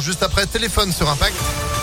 Juste après téléphone sur Impact.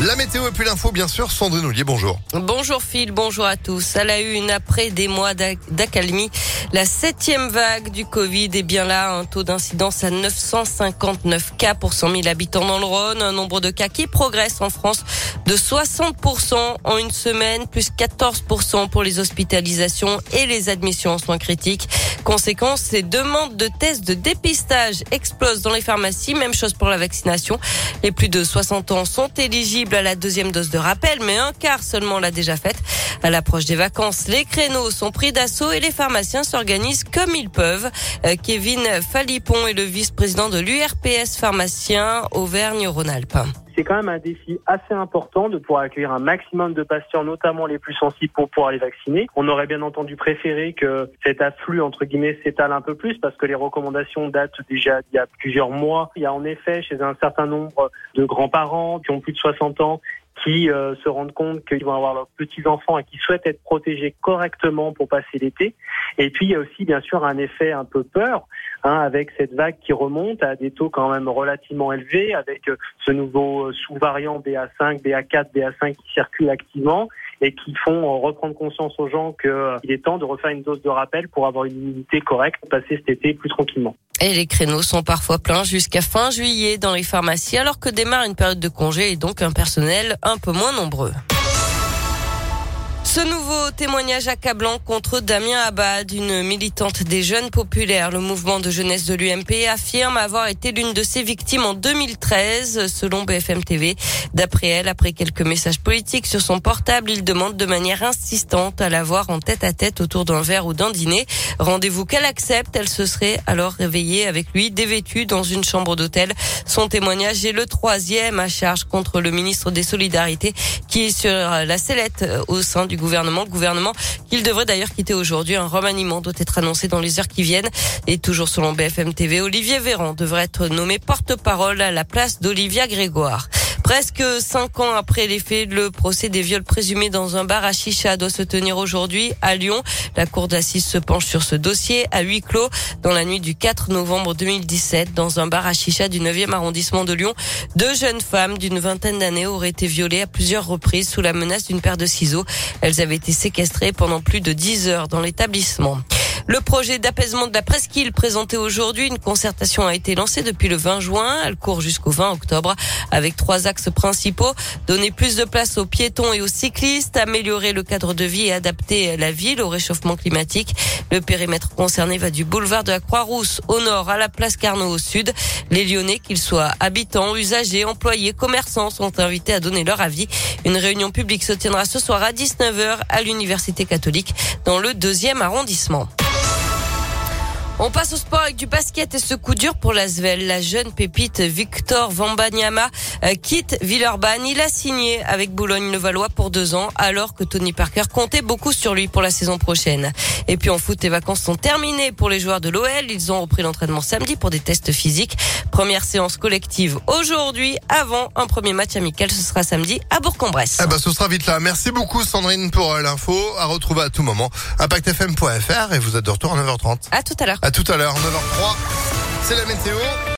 La météo et puis l'info, bien sûr. Sandrine Ollier, bonjour. Bonjour Phil, bonjour à tous. À la une, après des mois d'accalmie, la septième vague du Covid est bien là. Un taux d'incidence à 959 cas pour 100 000 habitants dans le Rhône. Un nombre de cas qui progresse en France de 60% en une semaine, plus 14% pour les hospitalisations et les admissions en soins critiques. Conséquence, les demandes de tests de dépistage explosent dans les pharmacies. Même chose pour la vaccination. Les plus de 60 ans sont éligibles à la deuxième dose de rappel, mais un quart seulement l'a déjà faite. À l'approche des vacances, les créneaux sont pris d'assaut et les pharmaciens s'organisent comme ils peuvent. Euh, Kevin Falipon est le vice-président de l'URPS pharmacien Auvergne-Rhône-Alpes c'est quand même un défi assez important de pouvoir accueillir un maximum de patients, notamment les plus sensibles, pour pouvoir les vacciner. On aurait bien entendu préféré que cet afflux, entre guillemets, s'étale un peu plus parce que les recommandations datent déjà d'il y a plusieurs mois. Il y a en effet chez un certain nombre de grands-parents qui ont plus de 60 ans qui euh, se rendent compte qu'ils vont avoir leurs petits-enfants et qui souhaitent être protégés correctement pour passer l'été. Et puis, il y a aussi, bien sûr, un effet un peu peur, hein, avec cette vague qui remonte à des taux quand même relativement élevés, avec euh, ce nouveau euh, sous-variant BA5, BA4, BA5 qui circule activement et qui font reprendre conscience aux gens qu'il est temps de refaire une dose de rappel pour avoir une immunité correcte, passer cet été plus tranquillement. Et les créneaux sont parfois pleins jusqu'à fin juillet dans les pharmacies alors que démarre une période de congé et donc un personnel un peu moins nombreux. Ce nouveau témoignage accablant contre Damien Abad, une militante des jeunes populaires, le mouvement de jeunesse de l'UMP, affirme avoir été l'une de ses victimes en 2013, selon BFM TV. D'après elle, après quelques messages politiques sur son portable, il demande de manière insistante à la voir en tête à tête autour d'un verre ou d'un dîner. Rendez-vous qu'elle accepte. Elle se serait alors réveillée avec lui, dévêtue dans une chambre d'hôtel. Son témoignage est le troisième à charge contre le ministre des Solidarités, qui est sur la sellette au sein du gouvernement. Gouvernement qu'il devrait d'ailleurs quitter aujourd'hui. Un remaniement doit être annoncé dans les heures qui viennent. Et toujours selon BFM TV, Olivier Véran devrait être nommé porte-parole à la place d'Olivia Grégoire. Presque cinq ans après les faits, le procès des viols présumés dans un bar à Chicha doit se tenir aujourd'hui à Lyon. La cour d'assises se penche sur ce dossier à huis clos dans la nuit du 4 novembre 2017 dans un bar à Chicha du 9e arrondissement de Lyon. Deux jeunes femmes d'une vingtaine d'années auraient été violées à plusieurs reprises sous la menace d'une paire de ciseaux. Elles avaient été séquestrées pendant plus de 10 heures dans l'établissement. Le projet d'apaisement de la presqu'île présenté aujourd'hui, une concertation a été lancée depuis le 20 juin. Elle court jusqu'au 20 octobre avec trois axes principaux. Donner plus de place aux piétons et aux cyclistes, améliorer le cadre de vie et adapter la ville au réchauffement climatique. Le périmètre concerné va du boulevard de la Croix-Rousse au nord à la place Carnot au sud. Les Lyonnais, qu'ils soient habitants, usagers, employés, commerçants, sont invités à donner leur avis. Une réunion publique se tiendra ce soir à 19h à l'Université catholique dans le deuxième arrondissement. On passe au sport avec du basket et ce coup dur pour l'Asvel. La jeune pépite Victor Vambanyama euh, quitte Villeurbanne. Il a signé avec Boulogne-le-Valois pour deux ans alors que Tony Parker comptait beaucoup sur lui pour la saison prochaine. Et puis en foot, les vacances sont terminées pour les joueurs de l'OL. Ils ont repris l'entraînement samedi pour des tests physiques. Première séance collective aujourd'hui avant un premier match amical. Ce sera samedi à Bourg-en-Bresse. Eh ben, ce sera vite là. Merci beaucoup Sandrine pour euh, l'info. À retrouver à tout moment. ImpactFM.fr et vous êtes de retour à 9h30. À tout à l'heure. À tout à l'heure, 9h03. C'est la météo.